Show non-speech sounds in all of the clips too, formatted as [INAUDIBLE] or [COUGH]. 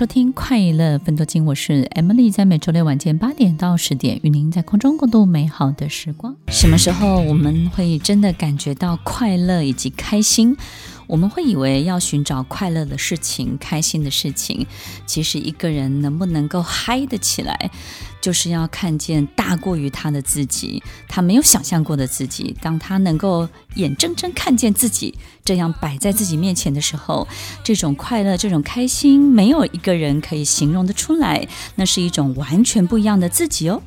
收听快乐分多金，我是 Emily，在每周六晚间八点到十点，与您在空中共度美好的时光。什么时候我们会真的感觉到快乐以及开心？我们会以为要寻找快乐的事情、开心的事情，其实一个人能不能够嗨得起来，就是要看见大过于他的自己，他没有想象过的自己。当他能够眼睁睁看见自己这样摆在自己面前的时候，这种快乐、这种开心，没有一个人可以形容得出来。那是一种完全不一样的自己哦。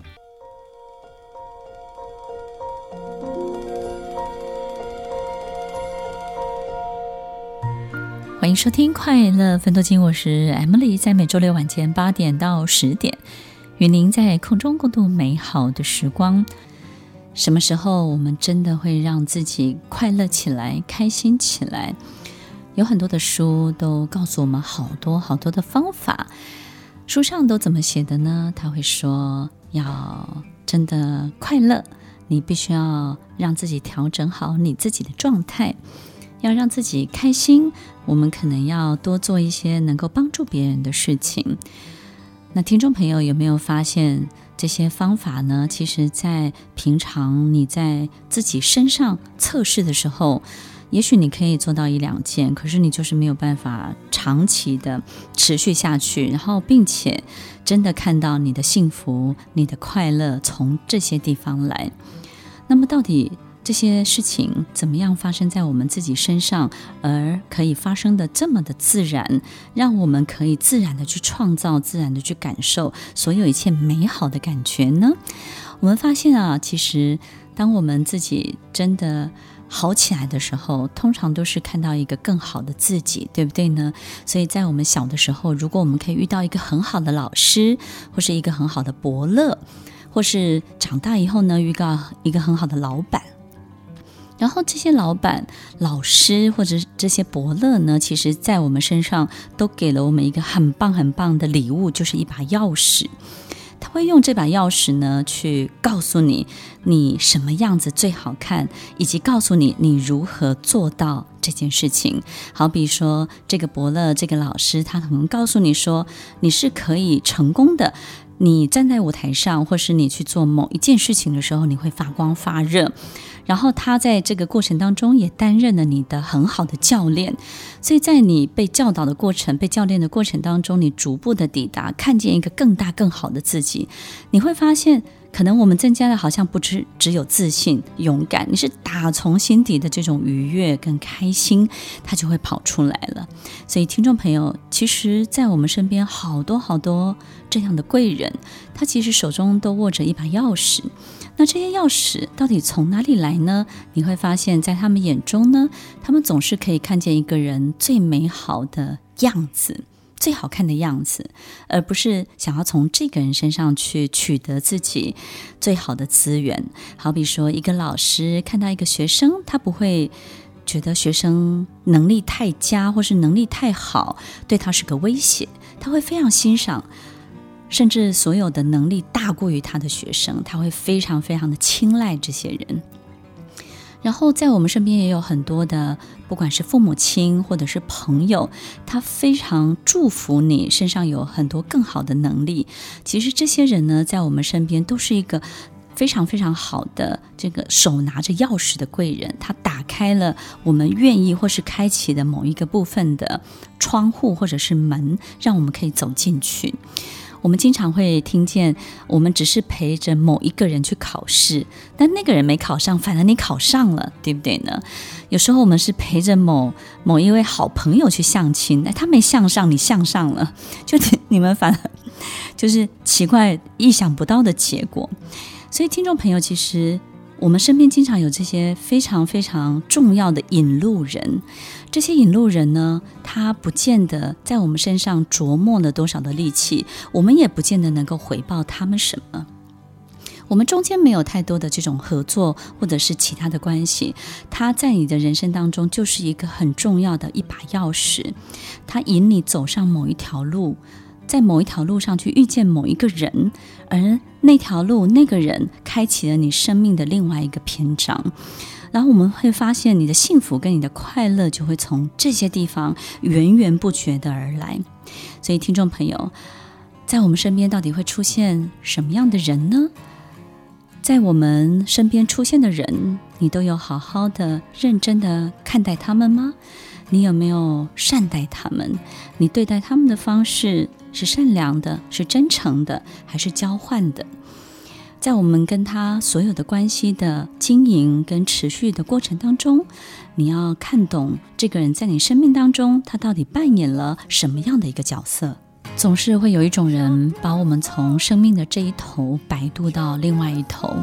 收听快乐分多金，我是 Emily，在每周六晚间八点到十点，与您在空中共度美好的时光。什么时候我们真的会让自己快乐起来、开心起来？有很多的书都告诉我们好多好多的方法。书上都怎么写的呢？他会说，要真的快乐，你必须要让自己调整好你自己的状态。要让自己开心，我们可能要多做一些能够帮助别人的事情。那听众朋友有没有发现这些方法呢？其实，在平常你在自己身上测试的时候，也许你可以做到一两件，可是你就是没有办法长期的持续下去，然后并且真的看到你的幸福、你的快乐从这些地方来。那么到底，这些事情怎么样发生在我们自己身上，而可以发生的这么的自然，让我们可以自然的去创造，自然的去感受所有一切美好的感觉呢？我们发现啊，其实当我们自己真的好起来的时候，通常都是看到一个更好的自己，对不对呢？所以在我们小的时候，如果我们可以遇到一个很好的老师，或是一个很好的伯乐，或是长大以后呢，遇到一个很好的老板。然后这些老板、老师或者这些伯乐呢，其实在我们身上都给了我们一个很棒很棒的礼物，就是一把钥匙。他会用这把钥匙呢，去告诉你你什么样子最好看，以及告诉你你如何做到这件事情。好比说，这个伯乐、这个老师，他可能告诉你说，你是可以成功的。你站在舞台上，或是你去做某一件事情的时候，你会发光发热。然后他在这个过程当中也担任了你的很好的教练，所以在你被教导的过程、被教练的过程当中，你逐步的抵达，看见一个更大更好的自己，你会发现，可能我们增加的好像不只只有自信、勇敢，你是打从心底的这种愉悦跟开心，它就会跑出来了。所以听众朋友，其实，在我们身边好多好多这样的贵人，他其实手中都握着一把钥匙。那这些钥匙到底从哪里来呢？你会发现在他们眼中呢，他们总是可以看见一个人最美好的样子，最好看的样子，而不是想要从这个人身上去取得自己最好的资源。好比说，一个老师看到一个学生，他不会觉得学生能力太佳或是能力太好，对他是个威胁，他会非常欣赏。甚至所有的能力大过于他的学生，他会非常非常的青睐这些人。然后在我们身边也有很多的，不管是父母亲或者是朋友，他非常祝福你身上有很多更好的能力。其实这些人呢，在我们身边都是一个非常非常好的这个手拿着钥匙的贵人，他打开了我们愿意或是开启的某一个部分的窗户或者是门，让我们可以走进去。我们经常会听见，我们只是陪着某一个人去考试，但那个人没考上，反而你考上了，对不对呢？有时候我们是陪着某某一位好朋友去相亲，哎，他没相上，你相上了，就你们反而 [LAUGHS] 就是奇怪、意想不到的结果。所以，听众朋友，其实。我们身边经常有这些非常非常重要的引路人，这些引路人呢，他不见得在我们身上琢磨了多少的力气，我们也不见得能够回报他们什么。我们中间没有太多的这种合作或者是其他的关系，他在你的人生当中就是一个很重要的一把钥匙，他引你走上某一条路。在某一条路上去遇见某一个人，而那条路那个人开启了你生命的另外一个篇章，然后我们会发现你的幸福跟你的快乐就会从这些地方源源不绝的而来。所以，听众朋友，在我们身边到底会出现什么样的人呢？在我们身边出现的人，你都有好好的、认真的看待他们吗？你有没有善待他们？你对待他们的方式是善良的，是真诚的，还是交换的？在我们跟他所有的关系的经营跟持续的过程当中，你要看懂这个人在你生命当中，他到底扮演了什么样的一个角色？总是会有一种人把我们从生命的这一头摆渡到另外一头。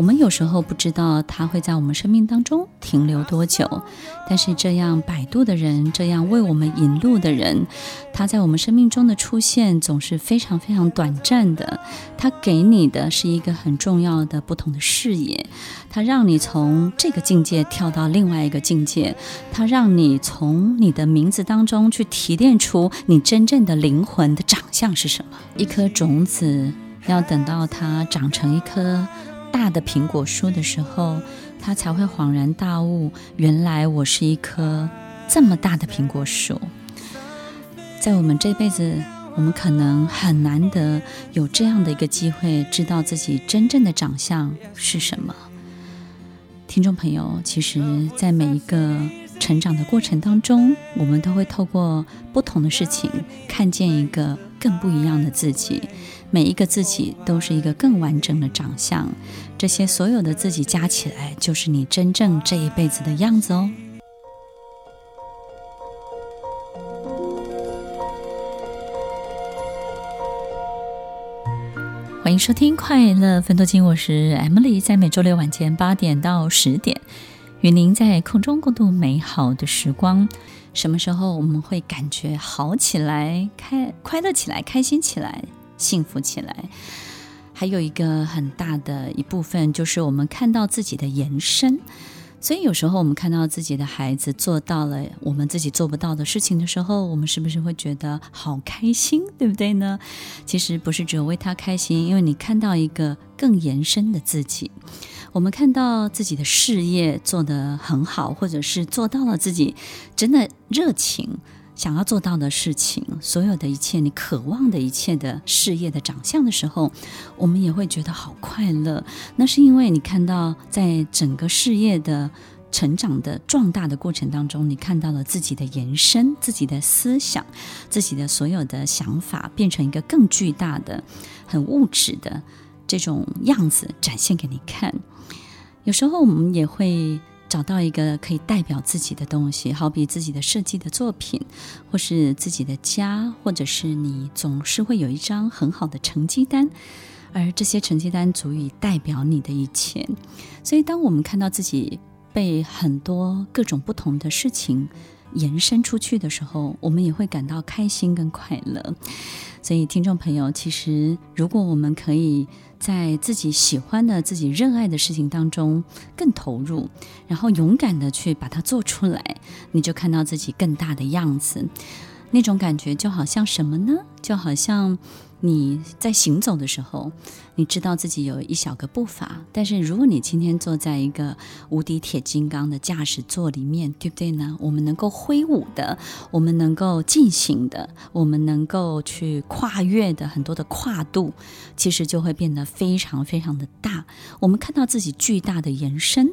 我们有时候不知道他会在我们生命当中停留多久，但是这样摆渡的人，这样为我们引路的人，他在我们生命中的出现总是非常非常短暂的。他给你的是一个很重要的不同的视野，他让你从这个境界跳到另外一个境界，他让你从你的名字当中去提炼出你真正的灵魂的长相是什么。一颗种子要等到它长成一颗。大的苹果树的时候，他才会恍然大悟，原来我是一棵这么大的苹果树。在我们这辈子，我们可能很难得有这样的一个机会，知道自己真正的长相是什么。听众朋友，其实，在每一个成长的过程当中，我们都会透过不同的事情，看见一个更不一样的自己。每一个自己都是一个更完整的长相，这些所有的自己加起来，就是你真正这一辈子的样子哦。欢迎收听《快乐分多金》，我是 Emily，在每周六晚间八点到十点，与您在空中共度美好的时光。什么时候我们会感觉好起来、开快乐起来、开心起来？幸福起来，还有一个很大的一部分就是我们看到自己的延伸。所以有时候我们看到自己的孩子做到了我们自己做不到的事情的时候，我们是不是会觉得好开心，对不对呢？其实不是只有为他开心，因为你看到一个更延伸的自己。我们看到自己的事业做得很好，或者是做到了自己真的热情。想要做到的事情，所有的一切，你渴望的一切的事业的长相的时候，我们也会觉得好快乐。那是因为你看到，在整个事业的成长的壮大的过程当中，你看到了自己的延伸，自己的思想，自己的所有的想法，变成一个更巨大的、很物质的这种样子展现给你看。有时候我们也会。找到一个可以代表自己的东西，好比自己的设计的作品，或是自己的家，或者是你总是会有一张很好的成绩单，而这些成绩单足以代表你的一切。所以，当我们看到自己被很多各种不同的事情延伸出去的时候，我们也会感到开心跟快乐。所以，听众朋友，其实如果我们可以在自己喜欢的、自己热爱的事情当中更投入，然后勇敢的去把它做出来，你就看到自己更大的样子。那种感觉就好像什么呢？就好像。你在行走的时候，你知道自己有一小个步伐，但是如果你今天坐在一个无敌铁金刚的驾驶座里面，对不对呢？我们能够挥舞的，我们能够进行的，我们能够去跨越的很多的跨度，其实就会变得非常非常的大。我们看到自己巨大的延伸，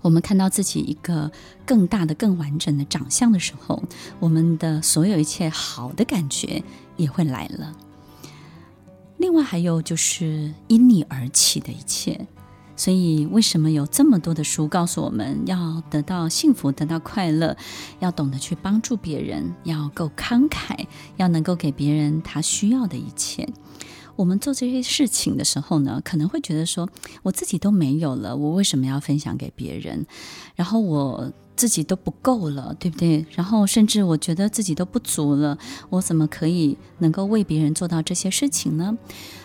我们看到自己一个更大的、更完整的长相的时候，我们的所有一切好的感觉也会来了。另外还有就是因你而起的一切，所以为什么有这么多的书告诉我们要得到幸福、得到快乐，要懂得去帮助别人，要够慷慨，要能够给别人他需要的一切。我们做这些事情的时候呢，可能会觉得说，我自己都没有了，我为什么要分享给别人？然后我。自己都不够了，对不对？然后甚至我觉得自己都不足了，我怎么可以能够为别人做到这些事情呢？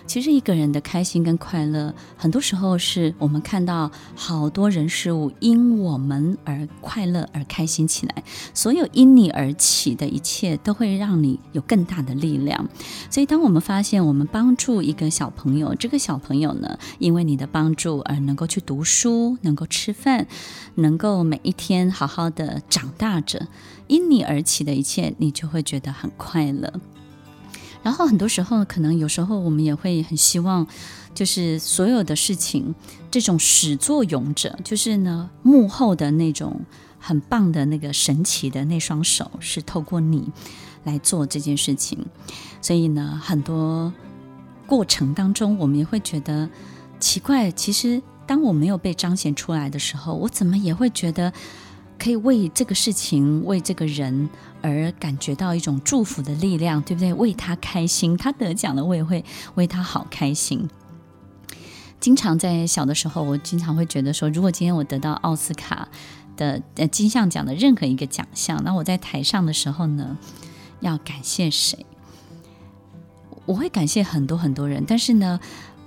其实一个人的开心跟快乐，很多时候是我们看到好多人事物因我们而快乐而开心起来，所有因你而起的一切都会让你有更大的力量。所以，当我们发现我们帮助一个小朋友，这个小朋友呢，因为你的帮助而能够去读书，能够吃饭，能够每一天好好的长大着，因你而起的一切，你就会觉得很快乐。然后很多时候，可能有时候我们也会很希望，就是所有的事情，这种始作俑者，就是呢幕后的那种很棒的那个神奇的那双手，是透过你来做这件事情。所以呢，很多过程当中，我们也会觉得奇怪。其实，当我没有被彰显出来的时候，我怎么也会觉得。可以为这个事情、为这个人而感觉到一种祝福的力量，对不对？为他开心，他得奖了，我也会为他好开心。经常在小的时候，我经常会觉得说，如果今天我得到奥斯卡的呃金像奖的任何一个奖项，那我在台上的时候呢，要感谢谁？我会感谢很多很多人，但是呢。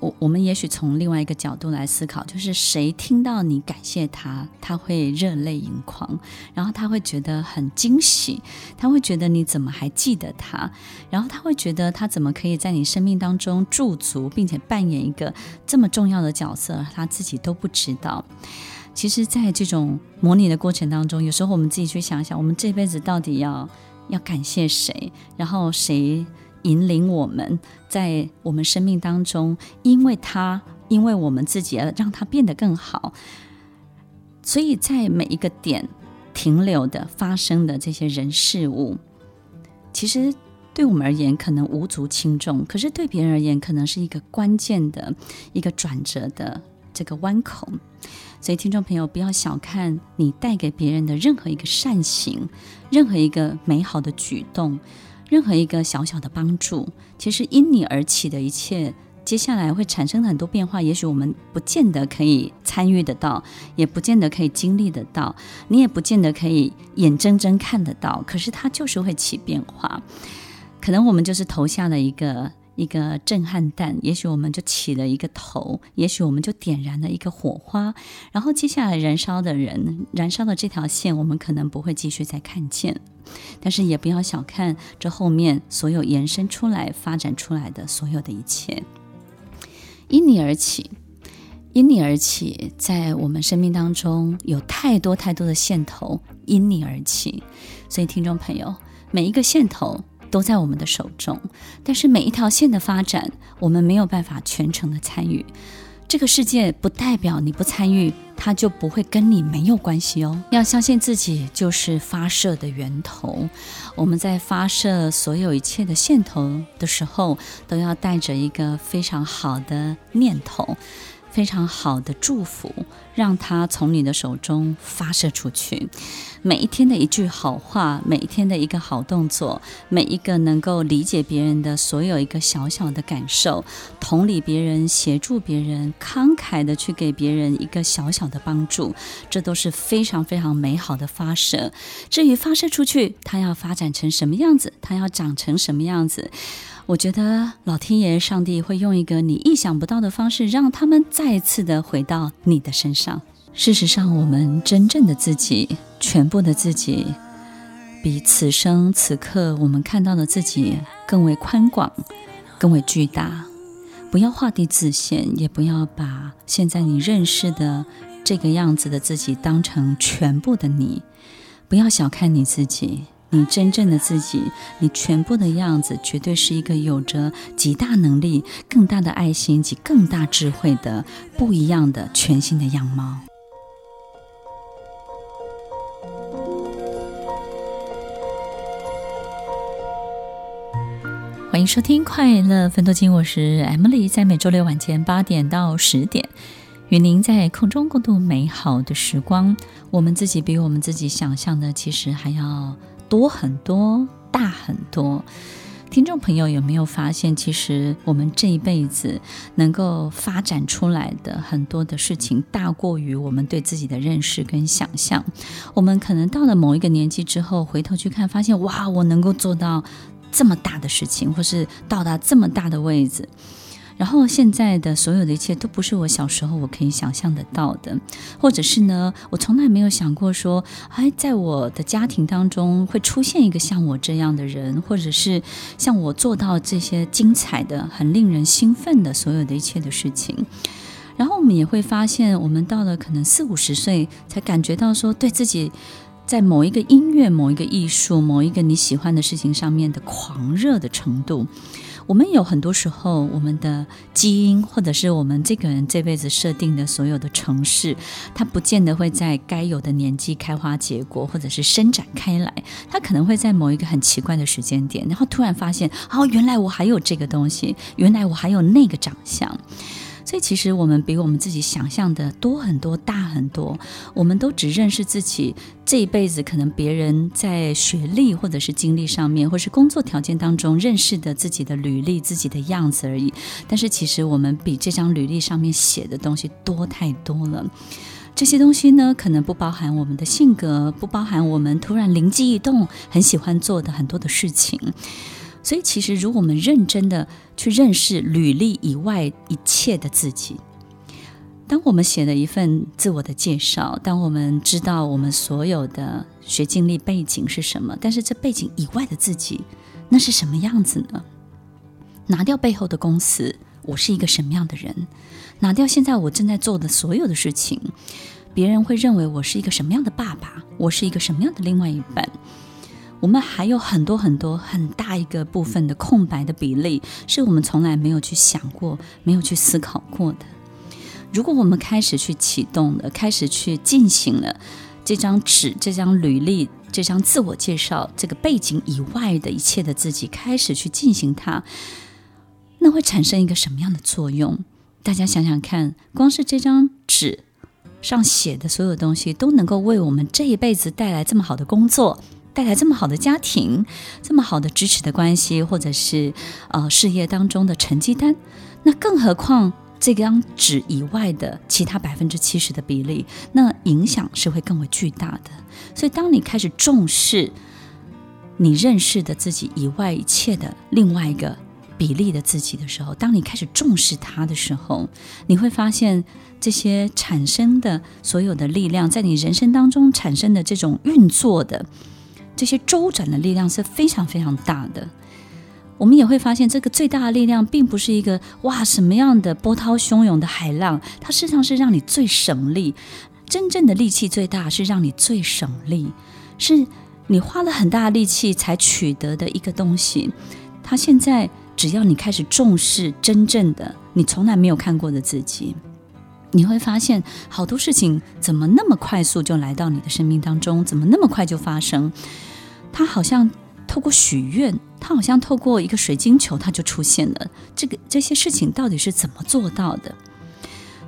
我我们也许从另外一个角度来思考，就是谁听到你感谢他，他会热泪盈眶，然后他会觉得很惊喜，他会觉得你怎么还记得他，然后他会觉得他怎么可以在你生命当中驻足，并且扮演一个这么重要的角色，他自己都不知道。其实，在这种模拟的过程当中，有时候我们自己去想想，我们这辈子到底要要感谢谁，然后谁？引领我们在我们生命当中，因为他，因为我们自己而让他变得更好。所以在每一个点停留的、发生的这些人事物，其实对我们而言可能无足轻重，可是对别人而言，可能是一个关键的一个转折的这个弯口。所以，听众朋友，不要小看你带给别人的任何一个善行，任何一个美好的举动。任何一个小小的帮助，其实因你而起的一切，接下来会产生很多变化。也许我们不见得可以参与得到，也不见得可以经历得到，你也不见得可以眼睁睁看得到。可是它就是会起变化。可能我们就是投下了一个。一个震撼弹，也许我们就起了一个头，也许我们就点燃了一个火花，然后接下来燃烧的人，燃烧的这条线，我们可能不会继续再看见，但是也不要小看这后面所有延伸出来、发展出来的所有的一切，因你而起，因你而起，在我们生命当中有太多太多的线头因你而起，所以听众朋友，每一个线头。都在我们的手中，但是每一条线的发展，我们没有办法全程的参与。这个世界不代表你不参与，它就不会跟你没有关系哦。要相信自己就是发射的源头。我们在发射所有一切的线头的时候，都要带着一个非常好的念头。非常好的祝福，让它从你的手中发射出去。每一天的一句好话，每一天的一个好动作，每一个能够理解别人的所有一个小小的感受，同理别人，协助别人，慷慨的去给别人一个小小的帮助，这都是非常非常美好的发射。至于发射出去，它要发展成什么样子，它要长成什么样子？我觉得老天爷、上帝会用一个你意想不到的方式，让他们再次的回到你的身上。上事实上，我们真正的自己、全部的自己，比此生此刻我们看到的自己更为宽广、更为巨大。不要画地自限，也不要把现在你认识的这个样子的自己当成全部的你。不要小看你自己。你真正的自己，你全部的样子，绝对是一个有着极大能力、更大的爱心及更大智慧的不一样的全新的样貌。欢迎收听《快乐芬多金》，我是 Emily，在每周六晚间八点到十点，与您在空中共度美好的时光。我们自己比我们自己想象的，其实还要。多很多，大很多。听众朋友有没有发现，其实我们这一辈子能够发展出来的很多的事情，大过于我们对自己的认识跟想象。我们可能到了某一个年纪之后，回头去看，发现哇，我能够做到这么大的事情，或是到达这么大的位置。然后现在的所有的一切都不是我小时候我可以想象得到的，或者是呢，我从来没有想过说，哎，在我的家庭当中会出现一个像我这样的人，或者是像我做到这些精彩的、很令人兴奋的所有的一切的事情。然后我们也会发现，我们到了可能四五十岁，才感觉到说，对自己在某一个音乐、某一个艺术、某一个你喜欢的事情上面的狂热的程度。我们有很多时候，我们的基因，或者是我们这个人这辈子设定的所有的城市，它不见得会在该有的年纪开花结果，或者是伸展开来。它可能会在某一个很奇怪的时间点，然后突然发现，哦，原来我还有这个东西，原来我还有那个长相。所以，其实我们比我们自己想象的多很多、大很多。我们都只认识自己这一辈子，可能别人在学历或者是经历上面，或是工作条件当中认识的自己的履历、自己的样子而已。但是，其实我们比这张履历上面写的东西多太多了。这些东西呢，可能不包含我们的性格，不包含我们突然灵机一动、很喜欢做的很多的事情。所以，其实如果我们认真的去认识履历以外一切的自己，当我们写了一份自我的介绍，当我们知道我们所有的学经历背景是什么，但是这背景以外的自己，那是什么样子呢？拿掉背后的公司，我是一个什么样的人？拿掉现在我正在做的所有的事情，别人会认为我是一个什么样的爸爸？我是一个什么样的另外一半？我们还有很多很多很大一个部分的空白的比例，是我们从来没有去想过、没有去思考过的。如果我们开始去启动了，开始去进行了这张纸、这张履历、这张自我介绍、这个背景以外的一切的自己，开始去进行它，那会产生一个什么样的作用？大家想想看，光是这张纸上写的所有东西，都能够为我们这一辈子带来这么好的工作。带来这么好的家庭，这么好的支持的关系，或者是呃事业当中的成绩单，那更何况这张纸以外的其他百分之七十的比例，那影响是会更为巨大的。所以，当你开始重视你认识的自己以外一切的另外一个比例的自己的时候，当你开始重视它的时候，你会发现这些产生的所有的力量，在你人生当中产生的这种运作的。这些周转的力量是非常非常大的，我们也会发现，这个最大的力量并不是一个哇什么样的波涛汹涌的海浪，它事实上是让你最省力。真正的力气最大是让你最省力，是你花了很大的力气才取得的一个东西。它现在只要你开始重视真正的你从来没有看过的自己。你会发现好多事情怎么那么快速就来到你的生命当中，怎么那么快就发生？它好像透过许愿，它好像透过一个水晶球，它就出现了。这个这些事情到底是怎么做到的？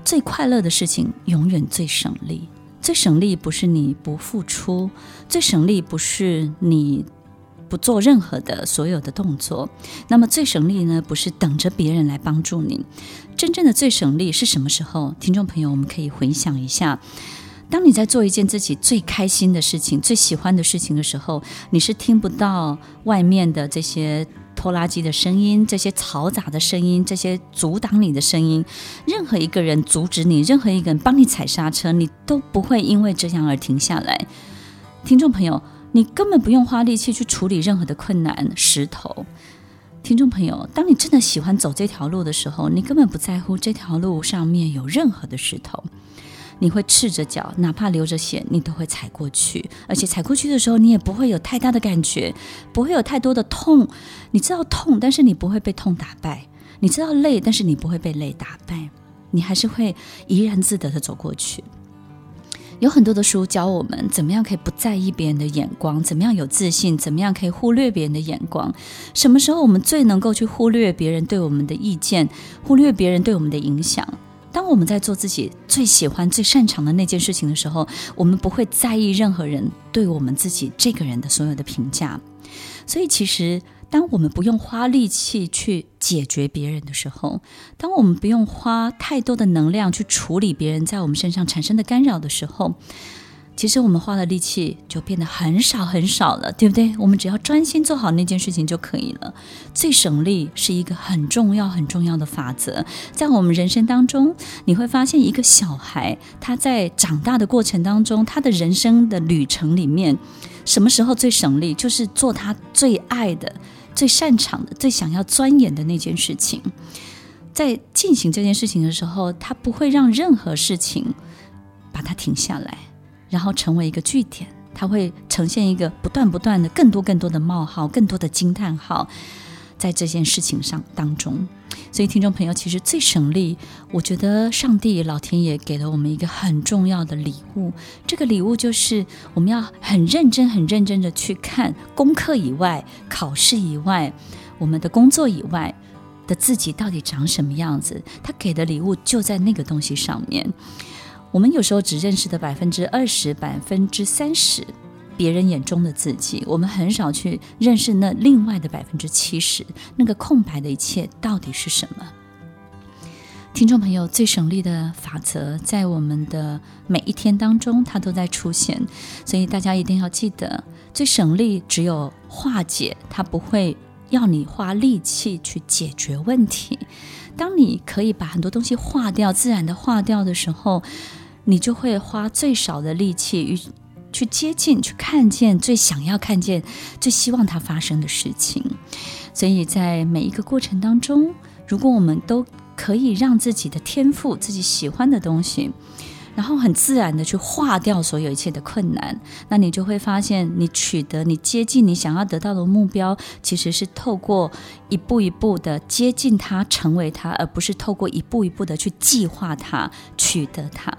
最快乐的事情永远最省力，最省力不是你不付出，最省力不是你。不做任何的所有的动作，那么最省力呢？不是等着别人来帮助你，真正的最省力是什么时候？听众朋友，我们可以回想一下，当你在做一件自己最开心的事情、最喜欢的事情的时候，你是听不到外面的这些拖拉机的声音、这些嘈杂的声音、这些阻挡你的声音，任何一个人阻止你，任何一个人帮你踩刹车，你都不会因为这样而停下来。听众朋友。你根本不用花力气去处理任何的困难石头，听众朋友，当你真的喜欢走这条路的时候，你根本不在乎这条路上面有任何的石头，你会赤着脚，哪怕流着血，你都会踩过去，而且踩过去的时候，你也不会有太大的感觉，不会有太多的痛。你知道痛，但是你不会被痛打败；你知道累，但是你不会被累打败，你还是会怡然自得的走过去。有很多的书教我们怎么样可以不在意别人的眼光，怎么样有自信，怎么样可以忽略别人的眼光。什么时候我们最能够去忽略别人对我们的意见，忽略别人对我们的影响？当我们在做自己最喜欢、最擅长的那件事情的时候，我们不会在意任何人对我们自己这个人的所有的评价。所以，其实当我们不用花力气去解决别人的时候，当我们不用花太多的能量去处理别人在我们身上产生的干扰的时候，其实我们花的力气就变得很少很少了，对不对？我们只要专心做好那件事情就可以了。最省力是一个很重要很重要的法则，在我们人生当中，你会发现一个小孩他在长大的过程当中，他的人生的旅程里面，什么时候最省力？就是做他最爱的、最擅长的、最想要钻研的那件事情。在进行这件事情的时候，他不会让任何事情把它停下来。然后成为一个句点，它会呈现一个不断不断的、更多更多的冒号、更多的惊叹号，在这件事情上当中。所以，听众朋友，其实最省力，我觉得上帝老天爷给了我们一个很重要的礼物。这个礼物就是我们要很认真、很认真的去看功课以外、考试以外、我们的工作以外的自己到底长什么样子。他给的礼物就在那个东西上面。我们有时候只认识的百分之二十、百分之三十，别人眼中的自己，我们很少去认识那另外的百分之七十，那个空白的一切到底是什么？听众朋友，最省力的法则在我们的每一天当中，它都在出现，所以大家一定要记得，最省力只有化解，它不会要你花力气去解决问题。当你可以把很多东西化掉，自然的化掉的时候，你就会花最少的力气与去接近、去看见最想要看见、最希望它发生的事情。所以在每一个过程当中，如果我们都可以让自己的天赋、自己喜欢的东西，然后很自然的去化掉所有一切的困难，那你就会发现，你取得、你接近你想要得到的目标，其实是透过一步一步的接近它、成为它，而不是透过一步一步的去计划它、取得它。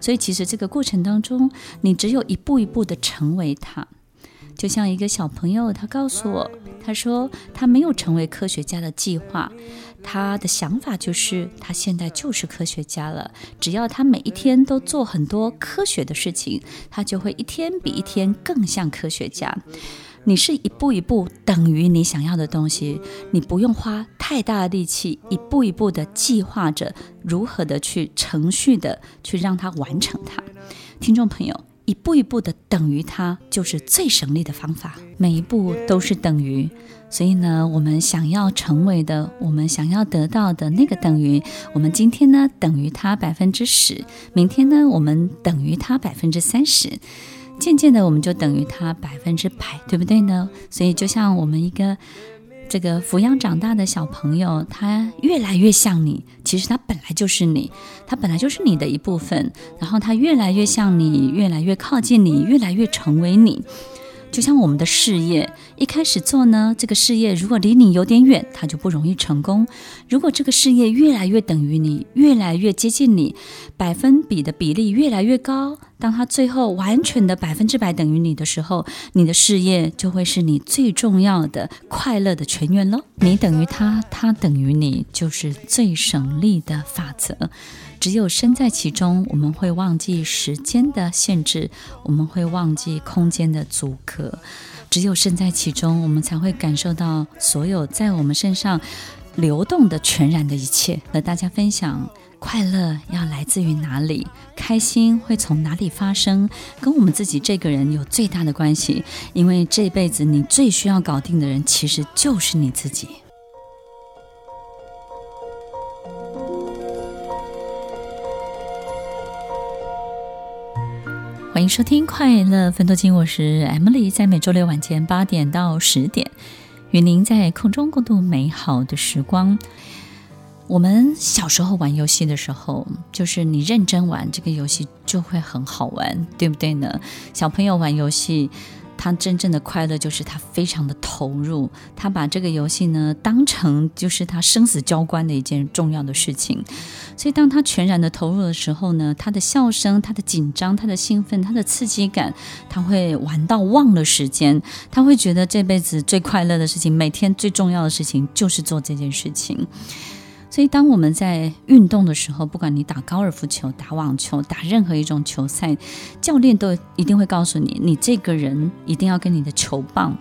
所以，其实这个过程当中，你只有一步一步的成为它。就像一个小朋友，他告诉我，他说他没有成为科学家的计划。他的想法就是，他现在就是科学家了。只要他每一天都做很多科学的事情，他就会一天比一天更像科学家。你是一步一步等于你想要的东西，你不用花太大的力气，一步一步的计划着如何的去程序的去让它完成它。听众朋友。一步一步的等于它，就是最省力的方法。每一步都是等于，所以呢，我们想要成为的，我们想要得到的那个等于，我们今天呢等于它百分之十，明天呢我们等于它百分之三十，渐渐的我们就等于它百分之百，对不对呢？所以就像我们一个。这个抚养长大的小朋友，他越来越像你。其实他本来就是你，他本来就是你的一部分。然后他越来越像你，越来越靠近你，越来越成为你。就像我们的事业，一开始做呢，这个事业如果离你有点远，它就不容易成功。如果这个事业越来越等于你，越来越接近你，百分比的比例越来越高，当它最后完全的百分之百等于你的时候，你的事业就会是你最重要的快乐的泉源喽。你等于他，他等于你，就是最省力的法则。只有身在其中，我们会忘记时间的限制，我们会忘记空间的阻隔。只有身在其中，我们才会感受到所有在我们身上流动的全然的一切。和大家分享，快乐要来自于哪里？开心会从哪里发生？跟我们自己这个人有最大的关系。因为这辈子你最需要搞定的人，其实就是你自己。欢迎收听《快乐分多金》，我是 Emily，在每周六晚间八点到十点，与您在空中共度美好的时光。我们小时候玩游戏的时候，就是你认真玩这个游戏就会很好玩，对不对呢？小朋友玩游戏。他真正的快乐就是他非常的投入，他把这个游戏呢当成就是他生死交关的一件重要的事情。所以当他全然的投入的时候呢，他的笑声、他的紧张、他的兴奋、他的刺激感，他会玩到忘了时间。他会觉得这辈子最快乐的事情，每天最重要的事情就是做这件事情。所以，当我们在运动的时候，不管你打高尔夫球、打网球、打任何一种球赛，教练都一定会告诉你，你这个人一定要跟你的球棒，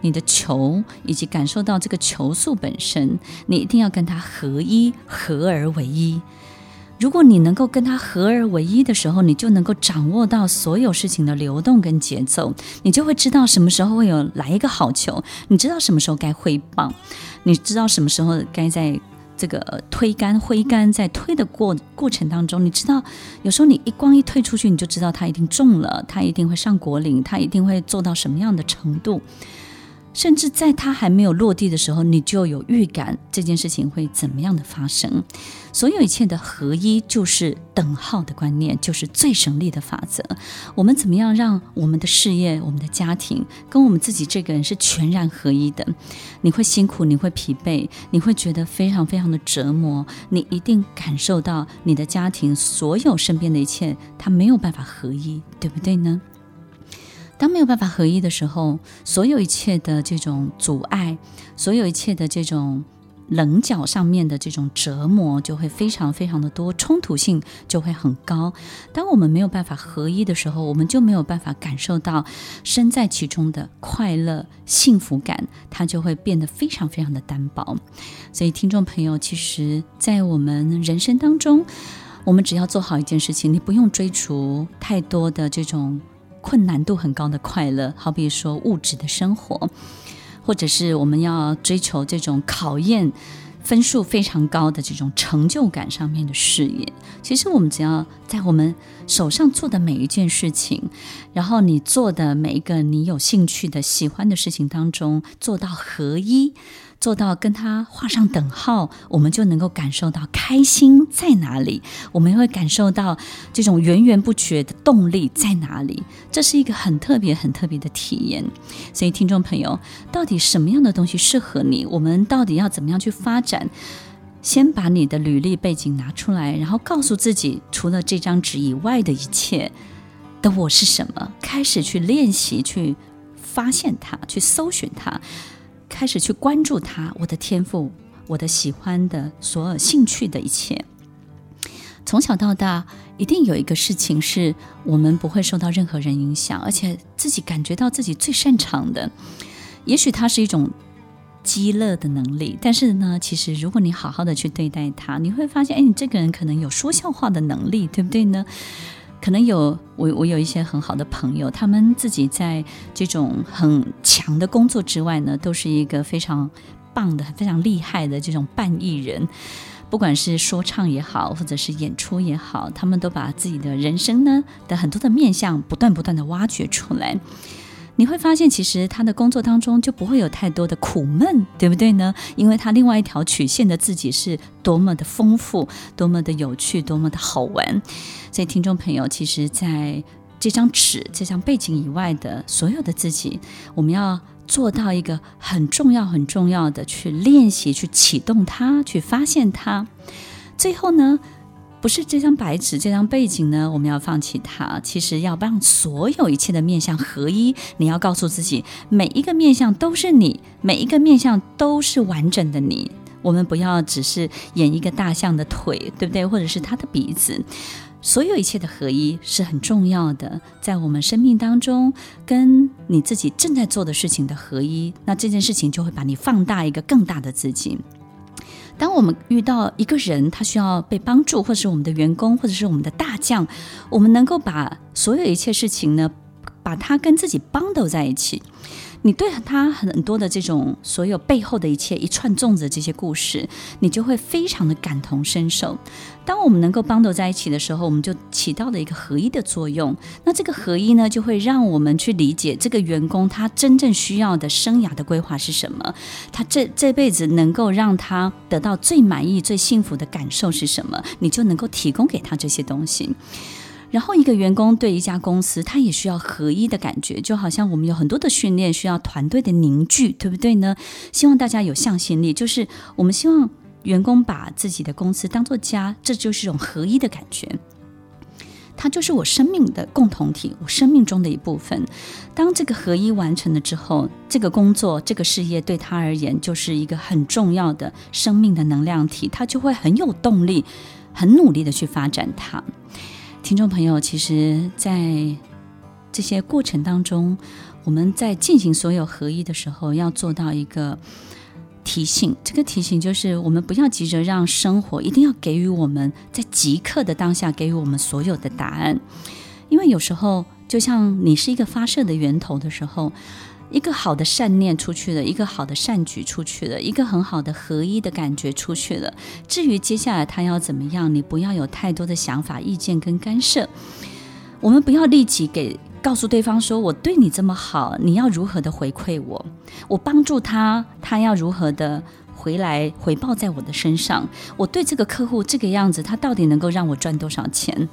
你的球，以及感受到这个球速本身，你一定要跟它合一，合而为一。如果你能够跟它合而为一的时候，你就能够掌握到所有事情的流动跟节奏，你就会知道什么时候会有来一个好球，你知道什么时候该挥棒，你知道什么时候该在这个推杆挥杆，在推的过过程当中，你知道有时候你一光一推出去，你就知道它一定中了，它一定会上果岭，它一定会做到什么样的程度。甚至在它还没有落地的时候，你就有预感这件事情会怎么样的发生。所有一切的合一就是等号的观念，就是最省力的法则。我们怎么样让我们的事业、我们的家庭跟我们自己这个人是全然合一的？你会辛苦，你会疲惫，你会觉得非常非常的折磨。你一定感受到你的家庭所有身边的一切，它没有办法合一，对不对呢？当没有办法合一的时候，所有一切的这种阻碍，所有一切的这种棱角上面的这种折磨，就会非常非常的多，冲突性就会很高。当我们没有办法合一的时候，我们就没有办法感受到身在其中的快乐、幸福感，它就会变得非常非常的单薄。所以，听众朋友，其实，在我们人生当中，我们只要做好一件事情，你不用追逐太多的这种。困难度很高的快乐，好比说物质的生活，或者是我们要追求这种考验分数非常高的这种成就感上面的事业。其实我们只要在我们手上做的每一件事情，然后你做的每一个你有兴趣的、喜欢的事情当中，做到合一。做到跟他画上等号，我们就能够感受到开心在哪里，我们会感受到这种源源不绝的动力在哪里。这是一个很特别、很特别的体验。所以，听众朋友，到底什么样的东西适合你？我们到底要怎么样去发展？先把你的履历背景拿出来，然后告诉自己，除了这张纸以外的一切的我是什么？开始去练习，去发现它，去搜寻它。开始去关注他，我的天赋，我的喜欢的，所有兴趣的一切。从小到大，一定有一个事情是我们不会受到任何人影响，而且自己感觉到自己最擅长的。也许它是一种积乐的能力，但是呢，其实如果你好好的去对待它，你会发现，哎，你这个人可能有说笑话的能力，对不对呢？可能有我，我有一些很好的朋友，他们自己在这种很强的工作之外呢，都是一个非常棒的、非常厉害的这种半艺人。不管是说唱也好，或者是演出也好，他们都把自己的人生呢的很多的面相不断不断的挖掘出来。你会发现，其实他的工作当中就不会有太多的苦闷，对不对呢？因为他另外一条曲线的自己是多么的丰富，多么的有趣，多么的好玩。所以，听众朋友，其实在这张纸、这张背景以外的所有的自己，我们要做到一个很重要、很重要的去练习、去启动它、去发现它。最后呢，不是这张白纸，这张背景呢，我们要放弃它。其实要让所有一切的面向合一。你要告诉自己，每一个面向都是你，每一个面向都是完整的你。我们不要只是演一个大象的腿，对不对？或者是它的鼻子。所有一切的合一是很重要的，在我们生命当中，跟你自己正在做的事情的合一，那这件事情就会把你放大一个更大的自己。当我们遇到一个人，他需要被帮助，或者是我们的员工，或者是我们的大将，我们能够把所有一切事情呢，把他跟自己绑斗在一起。你对他很多的这种所有背后的一切一串粽子这些故事，你就会非常的感同身受。当我们能够帮斗在一起的时候，我们就起到了一个合一的作用。那这个合一呢，就会让我们去理解这个员工他真正需要的生涯的规划是什么，他这这辈子能够让他得到最满意、最幸福的感受是什么，你就能够提供给他这些东西。然后，一个员工对一家公司，他也需要合一的感觉，就好像我们有很多的训练需要团队的凝聚，对不对呢？希望大家有向心力，就是我们希望员工把自己的公司当做家，这就是一种合一的感觉。它就是我生命的共同体，我生命中的一部分。当这个合一完成了之后，这个工作、这个事业对他而言就是一个很重要的生命的能量体，他就会很有动力，很努力的去发展它。听众朋友，其实，在这些过程当中，我们在进行所有合一的时候，要做到一个提醒。这个提醒就是，我们不要急着让生活一定要给予我们在即刻的当下给予我们所有的答案，因为有时候就像你是一个发射的源头的时候。一个好的善念出去了，一个好的善举出去了，一个很好的合一的感觉出去了。至于接下来他要怎么样，你不要有太多的想法、意见跟干涉。我们不要立即给告诉对方说：“我对你这么好，你要如何的回馈我？我帮助他，他要如何的回来回报在我的身上？我对这个客户这个样子，他到底能够让我赚多少钱？”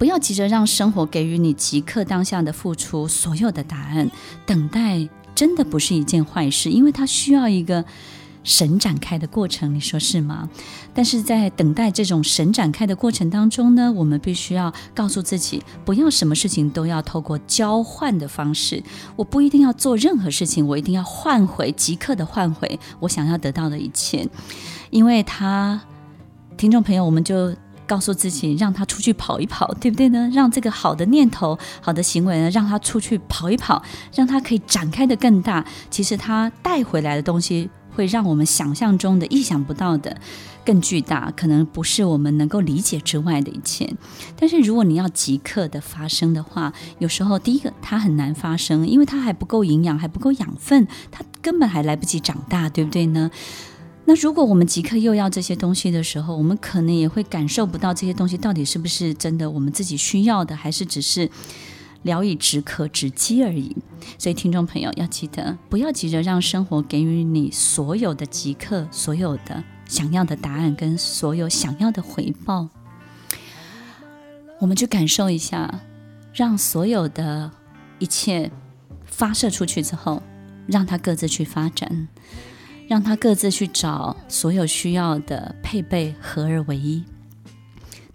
不要急着让生活给予你即刻当下的付出所有的答案，等待真的不是一件坏事，因为它需要一个神展开的过程，你说是吗？但是在等待这种神展开的过程当中呢，我们必须要告诉自己，不要什么事情都要透过交换的方式，我不一定要做任何事情，我一定要换回即刻的换回我想要得到的一切，因为他，听众朋友，我们就。告诉自己，让他出去跑一跑，对不对呢？让这个好的念头、好的行为呢，让他出去跑一跑，让他可以展开得更大。其实他带回来的东西，会让我们想象中的、意想不到的更巨大，可能不是我们能够理解之外的一切。但是如果你要即刻的发生的话，有时候第一个它很难发生，因为它还不够营养，还不够养分，它根本还来不及长大，对不对呢？那如果我们即刻又要这些东西的时候，我们可能也会感受不到这些东西到底是不是真的我们自己需要的，还是只是聊以止渴、止饥而已。所以，听众朋友要记得，不要急着让生活给予你所有的即刻、所有的想要的答案跟所有想要的回报。我们去感受一下，让所有的一切发射出去之后，让它各自去发展。让他各自去找所有需要的配备，合而为一。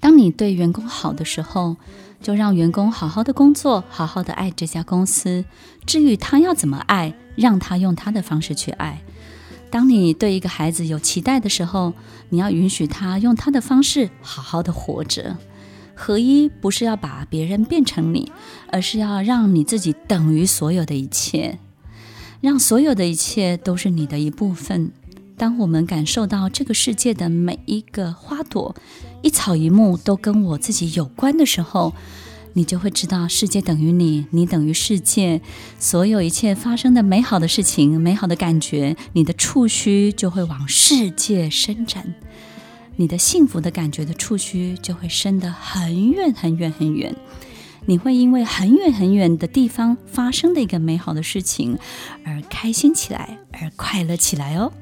当你对员工好的时候，就让员工好好的工作，好好的爱这家公司。至于他要怎么爱，让他用他的方式去爱。当你对一个孩子有期待的时候，你要允许他用他的方式好好的活着。合一不是要把别人变成你，而是要让你自己等于所有的一切。让所有的一切都是你的一部分。当我们感受到这个世界的每一个花朵、一草一木都跟我自己有关的时候，你就会知道世界等于你，你等于世界。所有一切发生的美好的事情、美好的感觉，你的触须就会往世界伸展，你的幸福的感觉的触须就会伸得很远很远很远。你会因为很远很远的地方发生的一个美好的事情而开心起来，而快乐起来哦。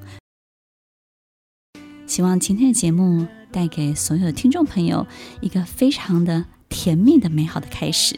希望今天的节目带给所有听众朋友一个非常的甜蜜的美好的开始。